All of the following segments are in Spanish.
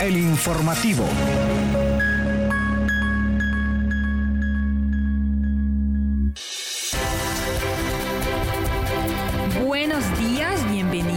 el informativo.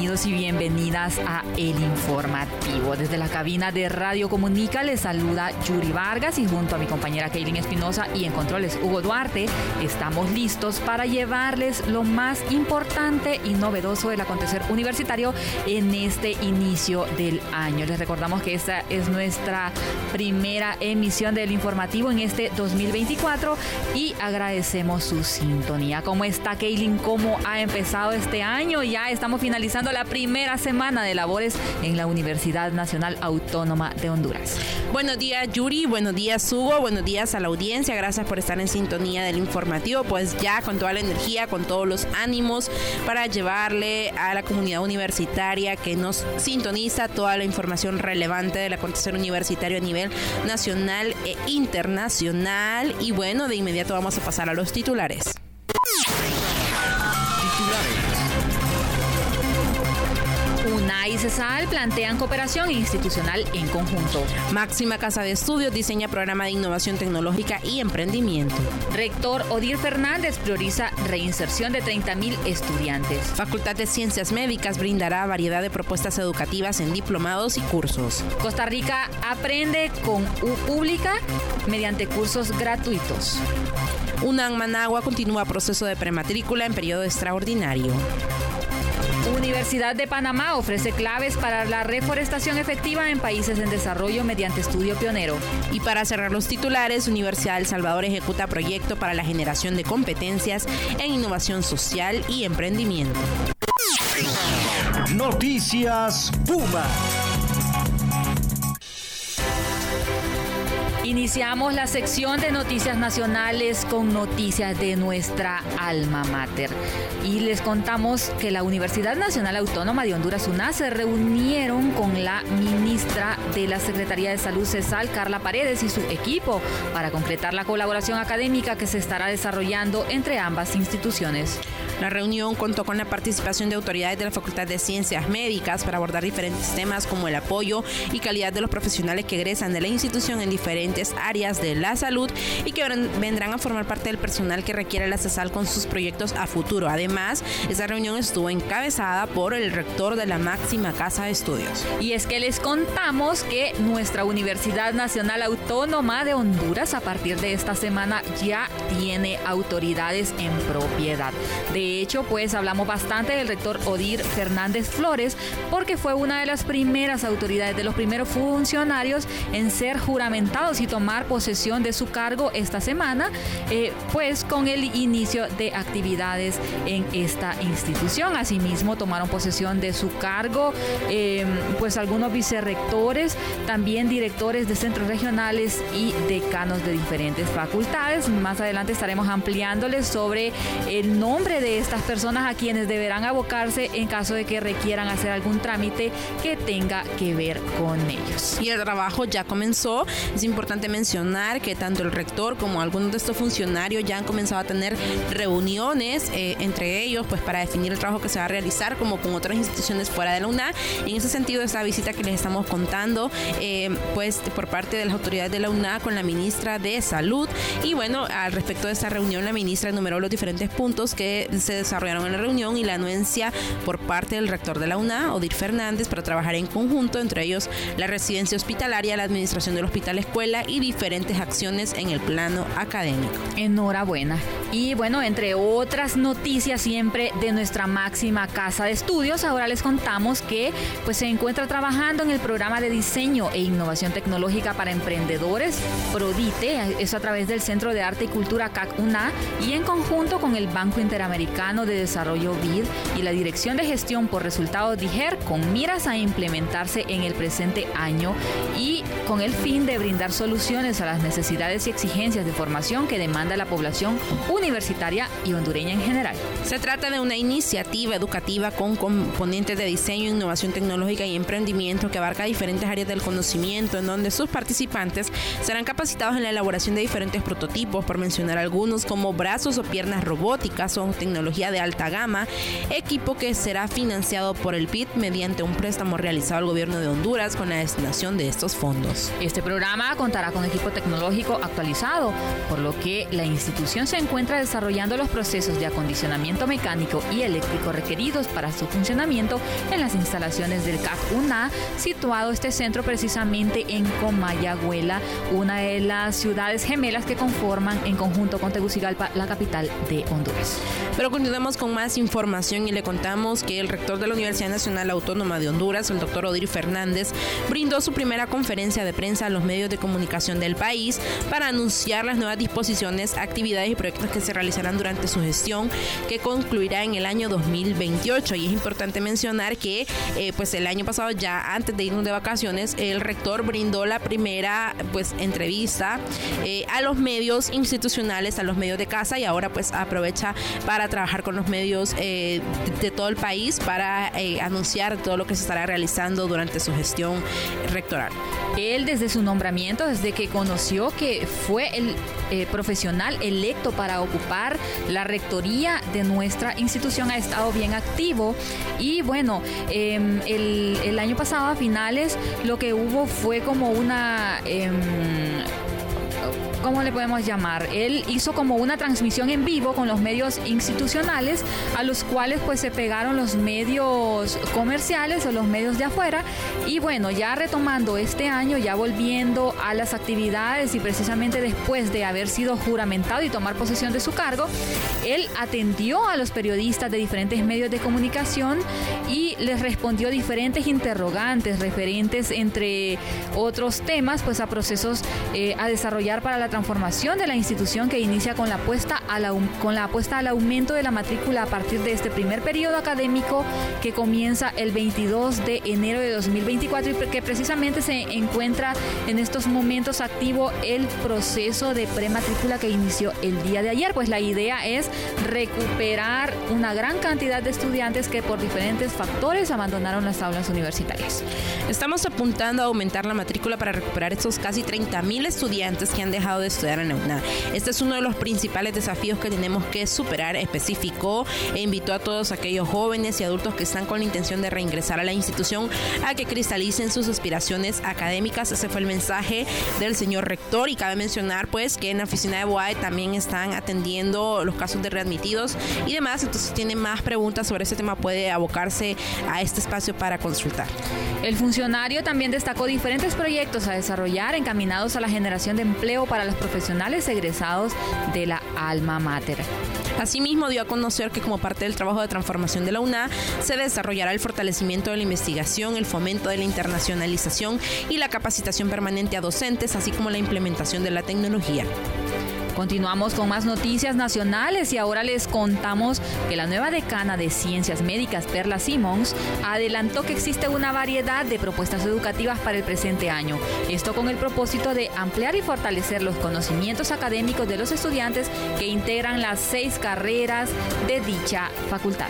Y bienvenidas a El Informativo. Desde la cabina de Radio Comunica les saluda Yuri Vargas y junto a mi compañera Kaylin Espinosa y en controles Hugo Duarte estamos listos para llevarles lo más importante y novedoso del acontecer universitario en este inicio del año. Les recordamos que esta es nuestra primera emisión del Informativo en este 2024 y agradecemos su sintonía. ¿Cómo está Kaylin? ¿Cómo ha empezado este año? Ya estamos finalizando la primera semana de labores en la Universidad Nacional Autónoma de Honduras. Buenos días Yuri, buenos días Hugo, buenos días a la audiencia, gracias por estar en sintonía del informativo, pues ya con toda la energía, con todos los ánimos para llevarle a la comunidad universitaria que nos sintoniza toda la información relevante del acontecer universitario a nivel nacional e internacional. Y bueno, de inmediato vamos a pasar a los titulares. UNA y CESAL plantean cooperación institucional en conjunto. Máxima Casa de Estudios diseña programa de innovación tecnológica y emprendimiento. Rector Odir Fernández prioriza reinserción de 30.000 estudiantes. Facultad de Ciencias Médicas brindará variedad de propuestas educativas en diplomados y cursos. Costa Rica aprende con U pública mediante cursos gratuitos. UNAM Managua continúa proceso de prematrícula en periodo extraordinario. Universidad de Panamá ofrece claves para la reforestación efectiva en países en desarrollo mediante estudio pionero. Y para cerrar los titulares, Universidad El Salvador ejecuta proyecto para la generación de competencias en innovación social y emprendimiento. Noticias Puma. Iniciamos la sección de noticias nacionales con noticias de nuestra alma mater. Y les contamos que la Universidad Nacional Autónoma de Honduras, UNA, se reunieron con la ministra de la Secretaría de Salud, CESAL, Carla Paredes, y su equipo para concretar la colaboración académica que se estará desarrollando entre ambas instituciones. La reunión contó con la participación de autoridades de la Facultad de Ciencias Médicas para abordar diferentes temas como el apoyo y calidad de los profesionales que egresan de la institución en diferentes áreas de la salud y que vendrán a formar parte del personal que requiere la CESAL con sus proyectos a futuro. Además, esa reunión estuvo encabezada por el rector de la máxima casa de estudios. Y es que les contamos que nuestra Universidad Nacional Autónoma de Honduras a partir de esta semana ya tiene autoridades en propiedad. De hecho, pues hablamos bastante del rector Odir Fernández Flores porque fue una de las primeras autoridades, de los primeros funcionarios en ser juramentados y tomar posesión de su cargo esta semana, eh, pues con el inicio de actividades en esta institución. Asimismo, tomaron posesión de su cargo, eh, pues algunos vicerrectores, también directores de centros regionales y decanos de diferentes facultades. Más adelante estaremos ampliándoles sobre el nombre de estas personas a quienes deberán abocarse en caso de que requieran hacer algún trámite que tenga que ver con ellos. Y el trabajo ya comenzó. Es importante mencionar que tanto el rector como algunos de estos funcionarios ya han comenzado a tener reuniones eh, entre ellos pues para definir el trabajo que se va a realizar como con otras instituciones fuera de la UNA. En ese sentido, esta visita que les estamos contando eh, pues por parte de las autoridades de la UNA con la ministra de Salud y bueno, al respecto de esta reunión la ministra enumeró los diferentes puntos que se desarrollaron en la reunión y la anuencia por parte del rector de la UNA, Odir Fernández, para trabajar en conjunto, entre ellos la residencia hospitalaria, la administración del hospital escuela y diferentes acciones en el plano académico. Enhorabuena. Y bueno, entre otras noticias siempre de nuestra máxima casa de estudios, ahora les contamos que pues se encuentra trabajando en el programa de diseño e innovación tecnológica para emprendedores, PRODITE, eso a través del Centro de Arte y Cultura CAC UNA y en conjunto con el Banco Interamericano de Desarrollo BID y la Dirección de Gestión por Resultados DIGER con miras a implementarse en el presente año y con el fin de brindar soluciones a las necesidades y exigencias de formación que demanda la población universitaria y hondureña en general. Se trata de una iniciativa educativa con componentes de diseño, innovación tecnológica y emprendimiento que abarca diferentes áreas del conocimiento en donde sus participantes serán capacitados en la elaboración de diferentes prototipos, por mencionar algunos como brazos o piernas robóticas o tecnologías tecnología de alta gama, equipo que será financiado por el PIT mediante un préstamo realizado al gobierno de Honduras con la destinación de estos fondos. Este programa contará con equipo tecnológico actualizado, por lo que la institución se encuentra desarrollando los procesos de acondicionamiento mecánico y eléctrico requeridos para su funcionamiento en las instalaciones del CAC UNA, situado este centro precisamente en Comayagüela, una de las ciudades gemelas que conforman en conjunto con Tegucigalpa la capital de Honduras. Pero continuamos con más información y le contamos que el rector de la Universidad Nacional Autónoma de Honduras, el doctor Odir Fernández, brindó su primera conferencia de prensa a los medios de comunicación del país para anunciar las nuevas disposiciones, actividades y proyectos que se realizarán durante su gestión, que concluirá en el año 2028. Y es importante mencionar que eh, pues el año pasado, ya antes de irnos de vacaciones, el rector brindó la primera pues entrevista eh, a los medios institucionales, a los medios de casa y ahora pues aprovecha para trabajar con los medios eh, de todo el país para eh, anunciar todo lo que se estará realizando durante su gestión rectoral. Él desde su nombramiento, desde que conoció que fue el eh, profesional electo para ocupar la rectoría de nuestra institución, ha estado bien activo y bueno, em, el, el, año pasado a finales lo que hubo fue como una... ¿cómo le podemos llamar? Él hizo como una transmisión en vivo con los medios institucionales a los cuales pues se pegaron los medios comerciales o los medios de afuera y bueno, ya retomando este año, ya volviendo a las actividades y precisamente después de haber sido juramentado y tomar posesión de su cargo, él atendió a los periodistas de diferentes medios de comunicación y les respondió diferentes interrogantes referentes entre otros temas pues a procesos eh, a desarrollar para la transformación de la institución que inicia con la, apuesta a la, con la apuesta al aumento de la matrícula a partir de este primer periodo académico que comienza el 22 de enero de 2024 y que precisamente se encuentra en estos momentos activo el proceso de prematrícula que inició el día de ayer. Pues la idea es recuperar una gran cantidad de estudiantes que por diferentes factores abandonaron las aulas universitarias. Estamos apuntando a aumentar la matrícula para recuperar estos casi 30 mil estudiantes que han dejado de estudiar en la UNA. Este es uno de los principales desafíos que tenemos que superar, específico, e invitó a todos aquellos jóvenes y adultos que están con la intención de reingresar a la institución a que cristalicen sus aspiraciones académicas. Ese fue el mensaje del señor rector y cabe mencionar pues que en la oficina de BOAE también están atendiendo los casos de readmitidos y demás. Entonces, si tiene más preguntas sobre ese tema, puede abocarse a este espacio para consultar. El funcionario también destacó diferentes proyectos a desarrollar encaminados a la generación de empleo para los profesionales egresados de la alma mater. Asimismo, dio a conocer que como parte del trabajo de transformación de la UNA, se desarrollará el fortalecimiento de la investigación, el fomento de la internacionalización y la capacitación permanente a docentes, así como la implementación de la tecnología. Continuamos con más noticias nacionales y ahora les contamos que la nueva decana de Ciencias Médicas, Perla Simons, adelantó que existe una variedad de propuestas educativas para el presente año. Esto con el propósito de ampliar y fortalecer los conocimientos académicos de los estudiantes que integran las seis carreras de dicha facultad.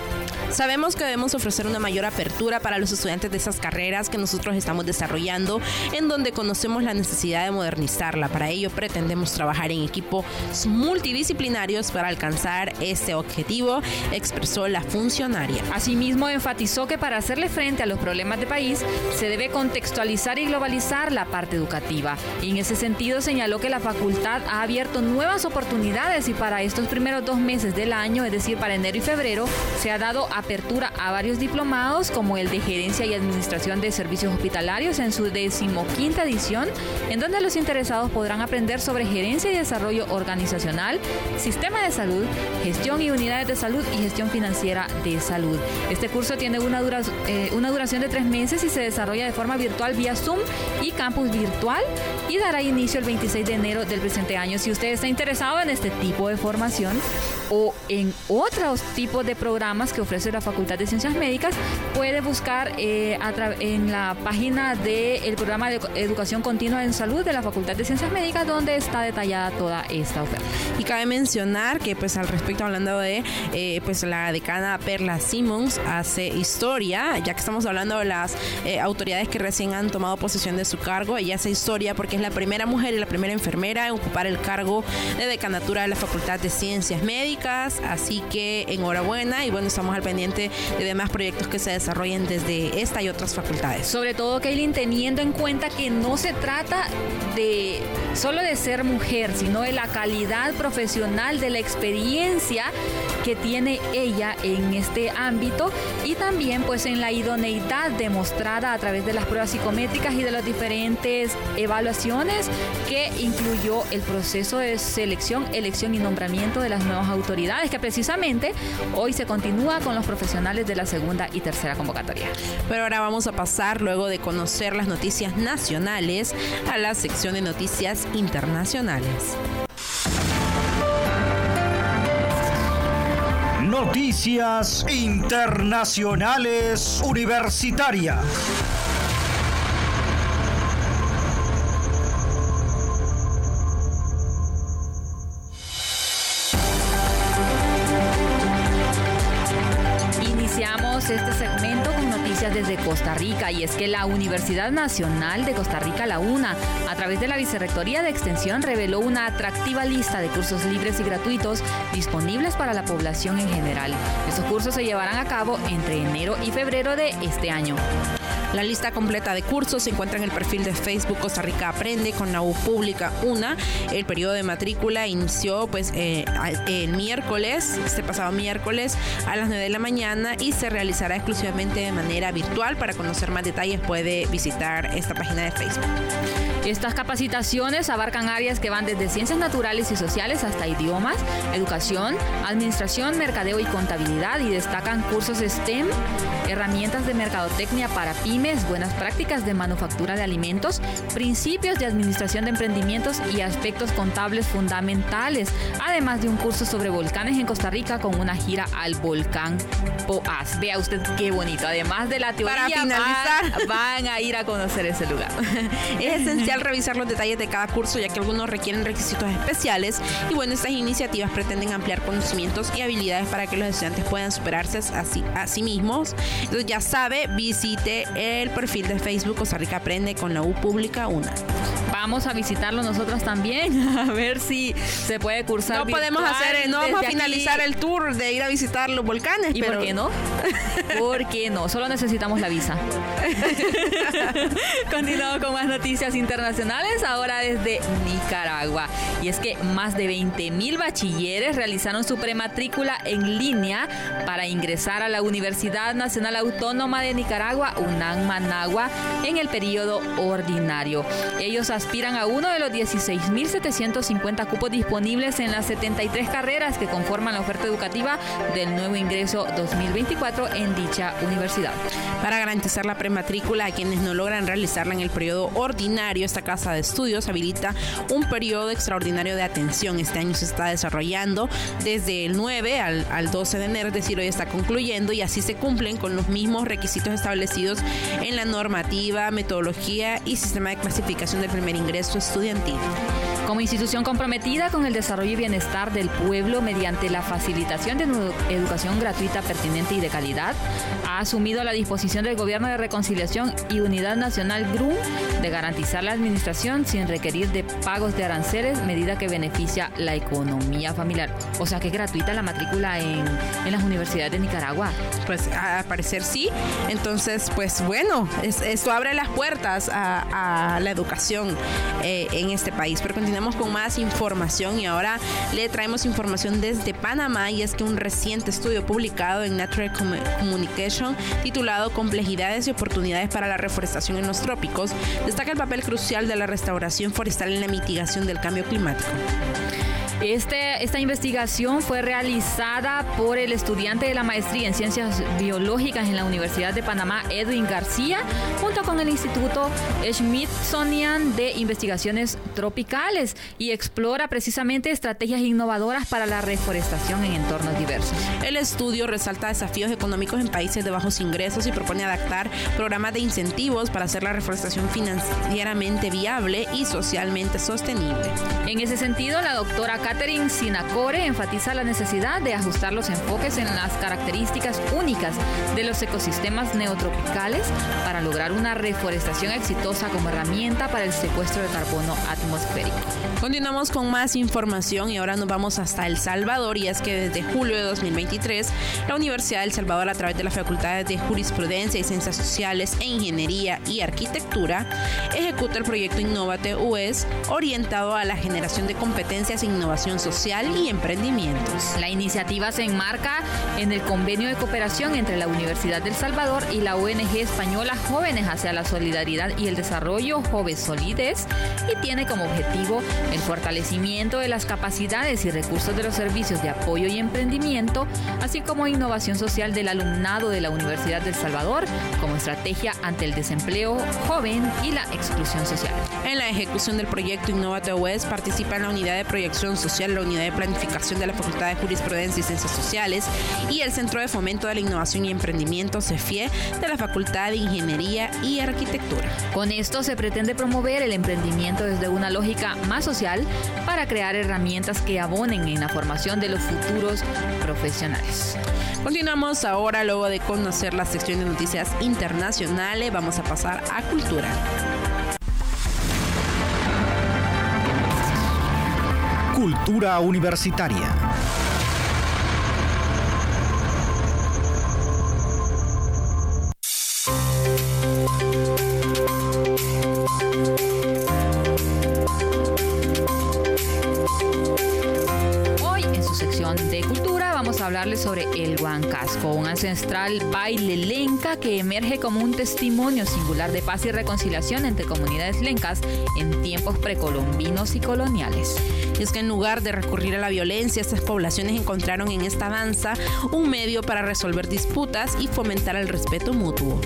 Sabemos que debemos ofrecer una mayor apertura para los estudiantes de esas carreras que nosotros estamos desarrollando, en donde conocemos la necesidad de modernizarla. Para ello pretendemos trabajar en equipos multidisciplinarios para alcanzar este objetivo, expresó la funcionaria. Asimismo, enfatizó que para hacerle frente a los problemas de país se debe contextualizar y globalizar la parte educativa. Y en ese sentido señaló que la facultad ha abierto nuevas oportunidades y para estos primeros dos meses del año, es decir, para enero y febrero, se ha dado apertura a varios diplomados como el de Gerencia y Administración de Servicios Hospitalarios en su decimoquinta edición, en donde los interesados podrán aprender sobre gerencia y desarrollo organizacional, sistema de salud, gestión y unidades de salud y gestión financiera de salud. Este curso tiene una, eh, duración de tres meses y se desarrolla de forma virtual vía Zoom y campus virtual y dará inicio el 26 de enero del presente año. Si usted está interesado en este tipo de formación o en otros tipos de programas que ofrece la Facultad de Ciencias Médicas, puede buscar eh, en la página del programa de Educación Continua en Salud de la Facultad de Ciencias Médicas, donde está detallada toda esta oferta. Y cabe mencionar que, pues, al respecto, hablando de eh, pues la decana Perla Simmons, hace historia, ya que estamos hablando de las eh, autoridades que recién han tomado posesión de su cargo, ella hace historia porque es la primera mujer y la primera enfermera en ocupar el cargo de decanatura de la Facultad de Ciencias Médicas así que enhorabuena y bueno, estamos al pendiente de demás proyectos que se desarrollen desde esta y otras facultades. Sobre todo, Kaylin, teniendo en cuenta que no se trata de solo de ser mujer, sino de la calidad profesional, de la experiencia que tiene ella en este ámbito y también pues en la idoneidad demostrada a través de las pruebas psicométricas y de las diferentes evaluaciones que incluyó el proceso de selección, elección y nombramiento de las nuevas autoridades que precisamente hoy se continúa con los profesionales de la segunda y tercera convocatoria. Pero ahora vamos a pasar luego de conocer las noticias nacionales a la sección de noticias internacionales. Noticias Internacionales Universitarias. Costa Rica y es que la Universidad Nacional de Costa Rica, la UNA, a través de la Vicerrectoría de Extensión, reveló una atractiva lista de cursos libres y gratuitos disponibles para la población en general. Estos cursos se llevarán a cabo entre enero y febrero de este año. La lista completa de cursos se encuentra en el perfil de Facebook Costa Rica Aprende con la U Pública UNA. El periodo de matrícula inició pues eh, el miércoles, este pasado miércoles a las 9 de la mañana y se realizará exclusivamente de manera virtual. Para conocer más detalles puede visitar esta página de Facebook. Estas capacitaciones abarcan áreas que van desde ciencias naturales y sociales hasta idiomas, educación, administración, mercadeo y contabilidad y destacan cursos STEM, herramientas de mercadotecnia para pymes, buenas prácticas de manufactura de alimentos, principios de administración de emprendimientos y aspectos contables fundamentales, además de un curso sobre volcanes en Costa Rica con una gira al volcán Poás. Vea usted qué bonito. Además de la teoría, Para finalizar. Van, van a ir a conocer ese lugar. Es esencial revisar los detalles de cada curso ya que algunos requieren requisitos especiales y bueno, estas iniciativas pretenden ampliar conocimientos y habilidades para que los estudiantes puedan superarse a sí, a sí mismos. Entonces ya sabe, visite el perfil de Facebook Costa Rica Aprende con la U Pública 1. Vamos a visitarlo nosotros también, a ver si se puede cursar. No podemos hacer, no vamos a finalizar aquí. el tour de ir a visitar los volcanes. ¿Y pero por qué no? ¿Por qué no? Solo necesitamos la visa. Continuamos con más noticias internacionales, ahora desde Nicaragua. Y es que más de 20 mil bachilleres realizaron su prematrícula en línea para ingresar a la Universidad Nacional Autónoma de Nicaragua, UNAM Managua, en el periodo ordinario. Ellos aspiran a uno de los 16.750 cupos disponibles en las 73 carreras que conforman la oferta educativa del nuevo ingreso 2024 en dicha universidad. Para garantizar la prematrícula a quienes no logran realizarla en el periodo ordinario, esta casa de estudios habilita un periodo extraordinario de atención. Este año se está desarrollando desde el 9 al, al 12 de enero, es decir, hoy está concluyendo y así se cumplen con los mismos requisitos establecidos en la normativa, metodología y sistema de clasificación del primer ingreso estudiantil. Como institución comprometida con el desarrollo y bienestar del pueblo mediante la facilitación de educación gratuita, pertinente y de calidad, ha asumido la disposición del Gobierno de Reconciliación y Unidad Nacional GRUM de garantizar la administración sin requerir de pagos de aranceles, medida que beneficia la economía familiar. O sea que es gratuita la matrícula en, en las universidades de Nicaragua. Pues a- parecer sí. Entonces, pues bueno, es- esto abre las puertas a, a la educación eh, en este país. Pero continuamos con más información y ahora le traemos información desde Panamá y es que un reciente estudio publicado en Natural Com- Communication titulado Complejidades y oportunidades para la reforestación en los trópicos destaca el papel crucial de la restauración forestal en la mitigación del cambio climático. Este, esta investigación fue realizada por el estudiante de la maestría en ciencias biológicas en la Universidad de Panamá, Edwin García, junto con el Instituto Smithsonian de Investigaciones Tropicales y explora precisamente estrategias innovadoras para la reforestación en entornos diversos. El estudio resalta desafíos económicos en países de bajos ingresos y propone adaptar programas de incentivos para hacer la reforestación financieramente viable y socialmente sostenible. En ese sentido, la doctora Catherine Sinacore enfatiza la necesidad de ajustar los enfoques en las características únicas de los ecosistemas neotropicales para lograr una reforestación exitosa como herramienta para el secuestro de carbono atmosférico. Continuamos con más información y ahora nos vamos hasta El Salvador y es que desde julio de 2023 la Universidad del Salvador a través de las facultades de Jurisprudencia y Ciencias Sociales e Ingeniería y Arquitectura ejecuta el proyecto Innovate US orientado a la generación de competencias en innovación social y emprendimientos. La iniciativa se enmarca en el convenio de cooperación entre la Universidad del Salvador y la ONG española Jóvenes hacia la Solidaridad y el Desarrollo Joves Solides y tiene como objetivo el fortalecimiento de las capacidades y recursos de los servicios de apoyo y emprendimiento, así como innovación social del alumnado de la Universidad del Salvador como estrategia ante el desempleo joven y la exclusión social. En la ejecución del proyecto Innovate West participa en la unidad de proyección social, la unidad de planificación de la Facultad de Jurisprudencia y Ciencias Sociales y el Centro de Fomento de la Innovación y Emprendimiento CEFIE de la Facultad de Ingeniería y Arquitectura. Con esto se pretende promover el emprendimiento desde una lógica más social para crear herramientas que abonen en la formación de los futuros profesionales. Continuamos ahora, luego de conocer la sección de noticias internacionales, vamos a pasar a cultura. Cultura universitaria. hablarles sobre el Huancasco, un ancestral baile lenca que emerge como un testimonio singular de paz y reconciliación entre comunidades lencas en tiempos precolombinos y coloniales. Es que en lugar de recurrir a la violencia, estas poblaciones encontraron en esta danza un medio para resolver disputas y fomentar el respeto mutuo.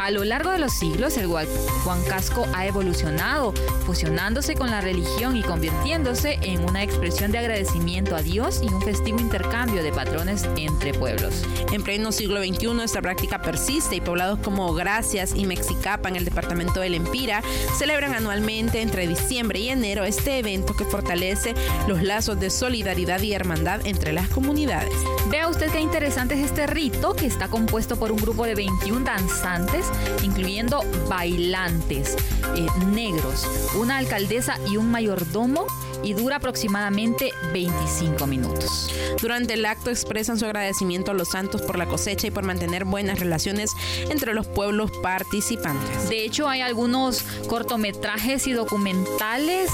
A lo largo de los siglos, el huancasco ha evolucionado, fusionándose con la religión y convirtiéndose en una expresión de agradecimiento a Dios y un festivo intercambio de patrones entre pueblos. En pleno siglo XXI, esta práctica persiste y poblados como Gracias y Mexicapa en el departamento del Empira celebran anualmente entre diciembre y enero este evento que fortalece los lazos de solidaridad y hermandad entre las comunidades. Vea usted qué interesante es este rito que está compuesto por un grupo de 21 danzantes incluyendo bailantes eh, negros, una alcaldesa y un mayordomo y dura aproximadamente 25 minutos. Durante el acto expresan su agradecimiento a los santos por la cosecha y por mantener buenas relaciones entre los pueblos participantes. De hecho, hay algunos cortometrajes y documentales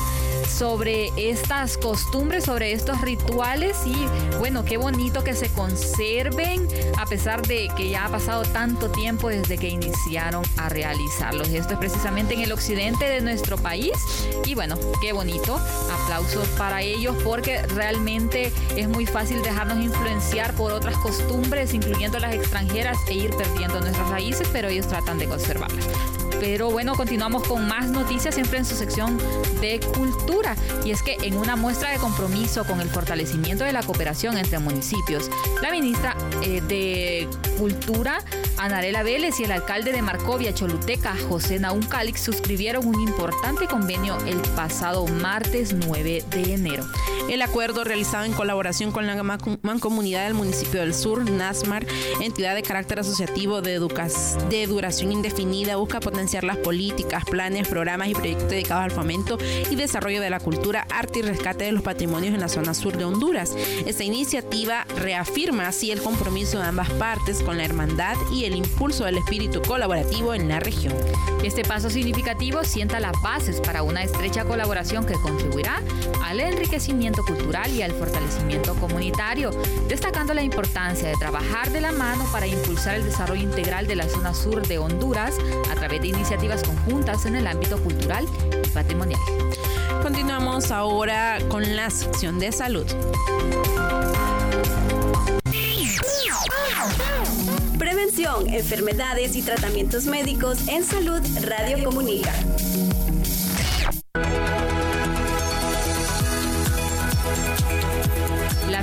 sobre estas costumbres, sobre estos rituales y bueno, qué bonito que se conserven a pesar de que ya ha pasado tanto tiempo desde que iniciaron a realizarlos. Esto es precisamente en el occidente de nuestro país y bueno, qué bonito. Aplausos para ellos porque realmente es muy fácil dejarnos influenciar por otras costumbres, incluyendo las extranjeras, e ir perdiendo nuestras raíces, pero ellos tratan de conservarlas. Pero bueno, continuamos con más noticias siempre en su sección de cultura. Y es que en una muestra de compromiso con el fortalecimiento de la cooperación entre municipios, la ministra eh, de Cultura, Anarela Vélez, y el alcalde de Marcovia, Choluteca, José Naún Calix, suscribieron un importante convenio el pasado martes 9 de enero. El acuerdo realizado en colaboración con la Mancomunidad del Municipio del Sur, NASMAR, entidad de carácter asociativo de, de duración indefinida, busca potenciar las políticas, planes, programas y proyectos dedicados al fomento y desarrollo de la cultura, arte y rescate de los patrimonios en la zona sur de Honduras. Esta iniciativa reafirma así el compromiso de ambas partes con la hermandad y el impulso del espíritu colaborativo en la región. Este paso significativo sienta las bases para una estrecha colaboración que contribuirá al enriquecimiento cultural y al fortalecimiento comunitario, destacando la importancia de trabajar de la mano para impulsar el desarrollo integral de la zona sur de Honduras a través de iniciativas conjuntas en el ámbito cultural y patrimonial. Continuamos ahora con la sección de salud. Prevención, enfermedades y tratamientos médicos en salud Radio Comunica.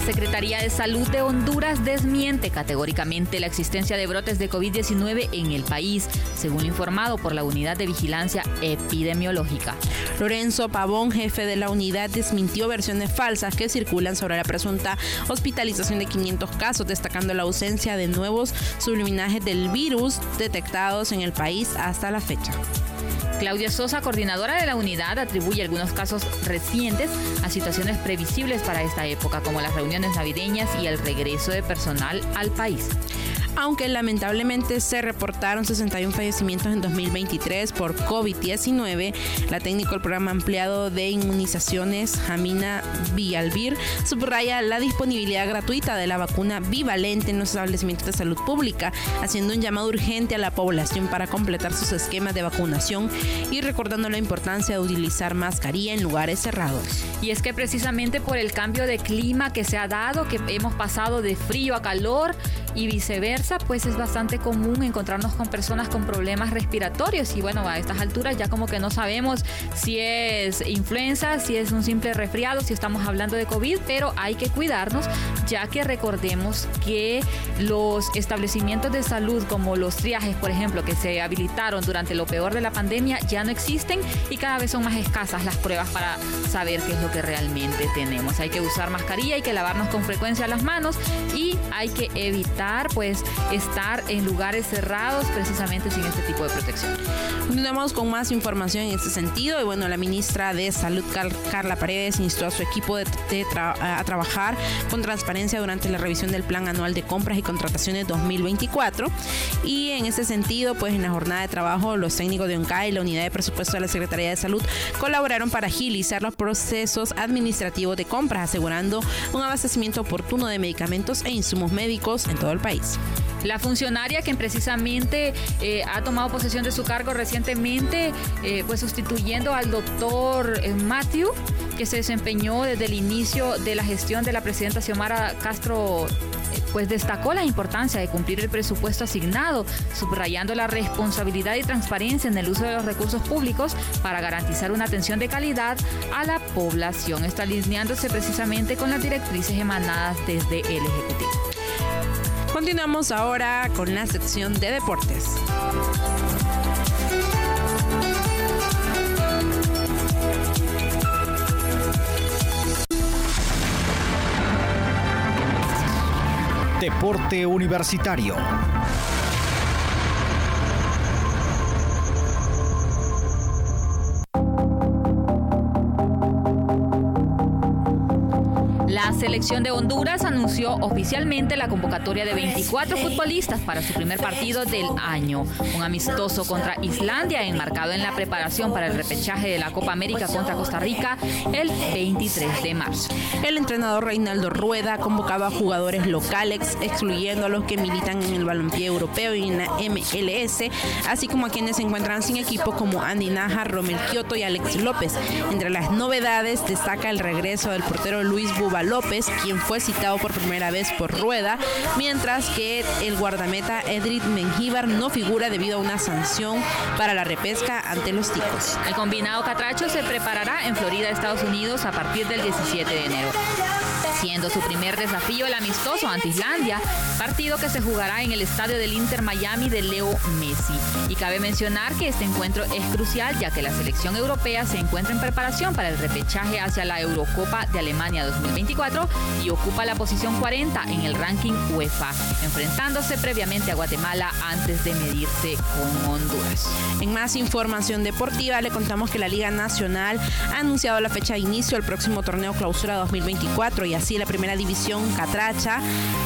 Secretaría de Salud de Honduras desmiente categóricamente la existencia de brotes de COVID-19 en el país, según informado por la Unidad de Vigilancia Epidemiológica. Lorenzo Pavón, jefe de la unidad, desmintió versiones falsas que circulan sobre la presunta hospitalización de 500 casos, destacando la ausencia de nuevos subliminajes del virus detectados en el país hasta la fecha. Claudia Sosa, coordinadora de la unidad, atribuye algunos casos recientes a situaciones previsibles para esta época, como las reuniones navideñas y el regreso de personal al país aunque lamentablemente se reportaron 61 fallecimientos en 2023 por COVID-19, la técnica del programa ampliado de inmunizaciones Jamina Villalbir subraya la disponibilidad gratuita de la vacuna bivalente en los establecimientos de salud pública, haciendo un llamado urgente a la población para completar sus esquemas de vacunación y recordando la importancia de utilizar mascarilla en lugares cerrados. Y es que precisamente por el cambio de clima que se ha dado, que hemos pasado de frío a calor y viceversa, pues es bastante común encontrarnos con personas con problemas respiratorios y bueno, a estas alturas ya como que no sabemos si es influenza, si es un simple resfriado, si estamos hablando de COVID, pero hay que cuidarnos ya que recordemos que los establecimientos de salud como los triajes, por ejemplo, que se habilitaron durante lo peor de la pandemia, ya no existen y cada vez son más escasas las pruebas para saber qué es lo que realmente tenemos. Hay que usar mascarilla, hay que lavarnos con frecuencia las manos y hay que evitar pues estar en lugares cerrados precisamente sin este tipo de protección. Continuamos con más información en este sentido y bueno, la ministra de Salud Carla Paredes instó a su equipo de, a trabajar con transparencia durante la revisión del Plan Anual de Compras y Contrataciones 2024 y en ese sentido, pues en la jornada de trabajo los técnicos de ONCAI y la Unidad de Presupuesto de la Secretaría de Salud colaboraron para agilizar los procesos administrativos de compras, asegurando un abastecimiento oportuno de medicamentos e insumos médicos en todo el país. La funcionaria que precisamente eh, ha tomado posesión de su cargo recientemente, eh, pues sustituyendo al doctor eh, Matthew, que se desempeñó desde el inicio de la gestión de la presidenta Xiomara Castro pues destacó la importancia de cumplir el presupuesto asignado, subrayando la responsabilidad y transparencia en el uso de los recursos públicos para garantizar una atención de calidad a la población. Está alineándose precisamente con las directrices emanadas desde el Ejecutivo. Continuamos ahora con la sección de deportes. Deporte Universitario. Selección de Honduras anunció oficialmente la convocatoria de 24 futbolistas para su primer partido del año, un amistoso contra Islandia enmarcado en la preparación para el repechaje de la Copa América contra Costa Rica el 23 de marzo. El entrenador Reinaldo Rueda convocaba a jugadores locales, excluyendo a los que militan en el balompié europeo y en la MLS, así como a quienes se encuentran sin equipo como Andy Naja, Romel Kioto y Alex López. Entre las novedades destaca el regreso del portero Luis Buba López, quien fue citado por primera vez por Rueda, mientras que el guardameta Edric Mengíbar no figura debido a una sanción para la repesca ante los ticos. El combinado Catracho se preparará en Florida, Estados Unidos, a partir del 17 de enero siendo su primer desafío el amistoso ante Islandia, partido que se jugará en el estadio del Inter Miami de Leo Messi. Y cabe mencionar que este encuentro es crucial ya que la selección europea se encuentra en preparación para el repechaje hacia la Eurocopa de Alemania 2024 y ocupa la posición 40 en el ranking UEFA, enfrentándose previamente a Guatemala antes de medirse con Honduras. En más información deportiva le contamos que la Liga Nacional ha anunciado la fecha de inicio del próximo torneo clausura 2024 y así la primera división Catracha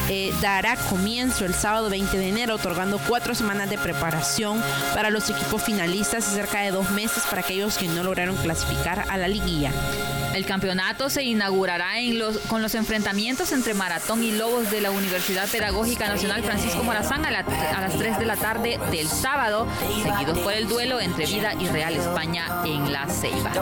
eh, dará comienzo el sábado 20 de enero, otorgando cuatro semanas de preparación para los equipos finalistas y cerca de dos meses para aquellos que no lograron clasificar a la liguilla. El campeonato se inaugurará en los, con los enfrentamientos entre Maratón y Lobos de la Universidad Pedagógica Nacional Francisco Morazán a, a las 3 de la tarde del sábado, seguidos por el duelo entre Vida y Real España en La Ceiba.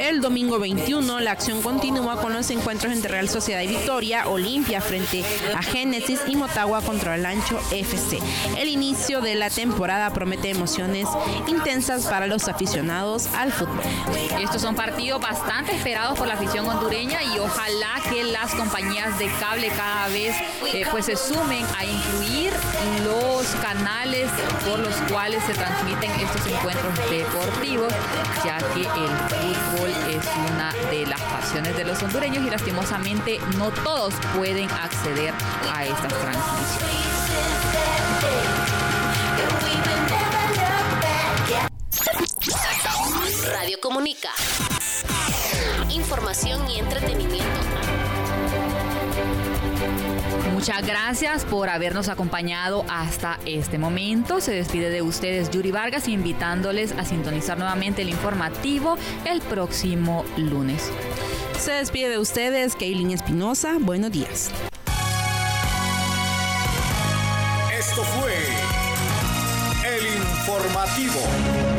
El domingo 21, la acción continúa con los encuentros entre Real Sociedad Universidad de Victoria, Olimpia frente a Génesis y Motagua contra el Ancho FC. El inicio de la temporada promete emociones intensas para los aficionados al fútbol. Estos son partidos bastante esperados por la afición hondureña y ojalá que las compañías de cable cada vez eh, pues se sumen a incluir los canales por los cuales se transmiten estos encuentros deportivos, ya que el fútbol es una de las pasiones de los hondureños y lastimosamente no todos pueden acceder a estas transmisiones. Radio Comunica. Información y entretenimiento. Muchas gracias por habernos acompañado hasta este momento. Se despide de ustedes Yuri Vargas invitándoles a sintonizar nuevamente el informativo el próximo lunes. Se despide de ustedes Kaylin Espinosa. Buenos días. Esto fue el informativo.